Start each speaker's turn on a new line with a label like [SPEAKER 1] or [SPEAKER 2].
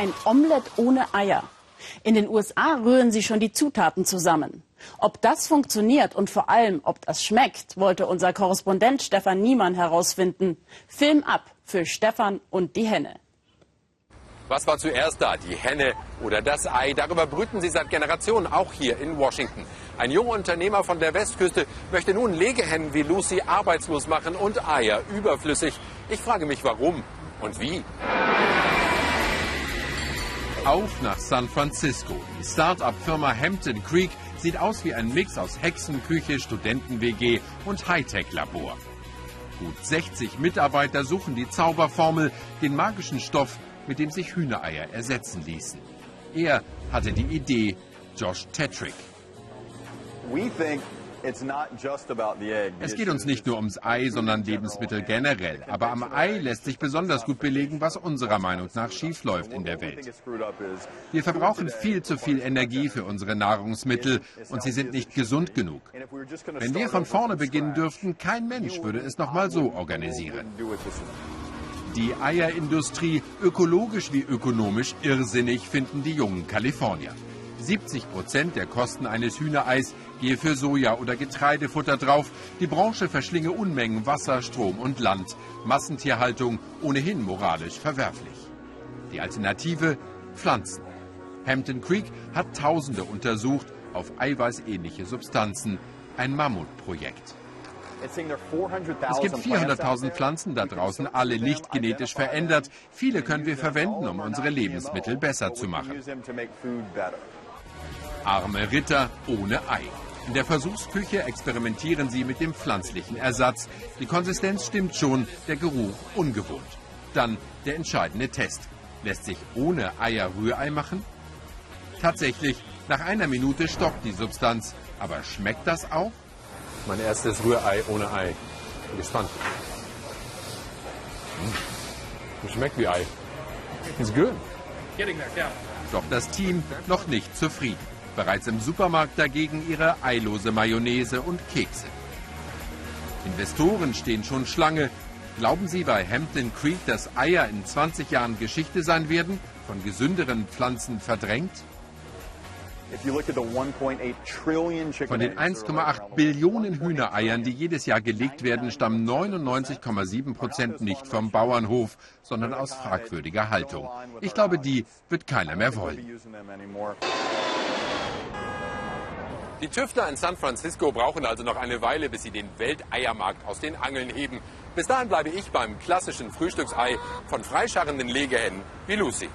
[SPEAKER 1] ein Omelett ohne Eier. In den USA rühren sie schon die Zutaten zusammen. Ob das funktioniert und vor allem, ob das schmeckt, wollte unser Korrespondent Stefan Niemann herausfinden. Film ab für Stefan und die Henne.
[SPEAKER 2] Was war zuerst da, die Henne oder das Ei? Darüber brüten sie seit Generationen, auch hier in Washington. Ein junger Unternehmer von der Westküste möchte nun Legehennen wie Lucy arbeitslos machen und Eier überflüssig. Ich frage mich, warum und wie. Auf nach San Francisco. Die Start-up-Firma Hampton Creek sieht aus wie ein Mix aus Hexenküche, Studenten-WG und Hightech-Labor. Gut 60 Mitarbeiter suchen die Zauberformel, den magischen Stoff, mit dem sich Hühnereier ersetzen ließen. Er hatte die Idee, Josh Tetrick. Es geht uns nicht nur ums Ei, sondern Lebensmittel generell. Aber am Ei lässt sich besonders gut belegen, was unserer Meinung nach schiefläuft in der Welt. Wir verbrauchen viel zu viel Energie für unsere Nahrungsmittel und sie sind nicht gesund genug. Wenn wir von vorne beginnen dürften, kein Mensch würde es noch mal so organisieren. Die Eierindustrie, ökologisch wie ökonomisch irrsinnig, finden die jungen Kalifornier. 70 Prozent der Kosten eines Hühnereis gehe für Soja- oder Getreidefutter drauf. Die Branche verschlinge Unmengen Wasser, Strom und Land. Massentierhaltung ohnehin moralisch verwerflich. Die Alternative Pflanzen. Hampton Creek hat Tausende untersucht auf eiweißähnliche Substanzen. Ein Mammutprojekt. Es gibt 400.000 Pflanzen da draußen, alle nicht genetisch verändert. Viele können wir verwenden, um unsere Lebensmittel besser zu machen. Arme Ritter ohne Ei. In der Versuchsküche experimentieren sie mit dem pflanzlichen Ersatz. Die Konsistenz stimmt schon, der Geruch ungewohnt. Dann der entscheidende Test. Lässt sich ohne Eier Rührei machen? Tatsächlich, nach einer Minute stockt die Substanz. Aber schmeckt das auch? Mein erstes Rührei ohne Ei. Bin gespannt. Hm. Schmeckt wie Ei. It's good. Doch das Team noch nicht zufrieden. Bereits im Supermarkt dagegen ihre eilose Mayonnaise und Kekse. Investoren stehen schon Schlange. Glauben Sie bei Hampton Creek, dass Eier in 20 Jahren Geschichte sein werden, von gesünderen Pflanzen verdrängt? Von den 1,8 Billionen Hühnereiern, die jedes Jahr gelegt werden, stammen 99,7 Prozent nicht vom Bauernhof, sondern aus fragwürdiger Haltung. Ich glaube, die wird keiner mehr wollen. Die Tüftler in San Francisco brauchen also noch eine Weile, bis sie den Welteiermarkt aus den Angeln heben. Bis dahin bleibe ich beim klassischen Frühstücksei von freischarrenden Legehennen wie Lucy.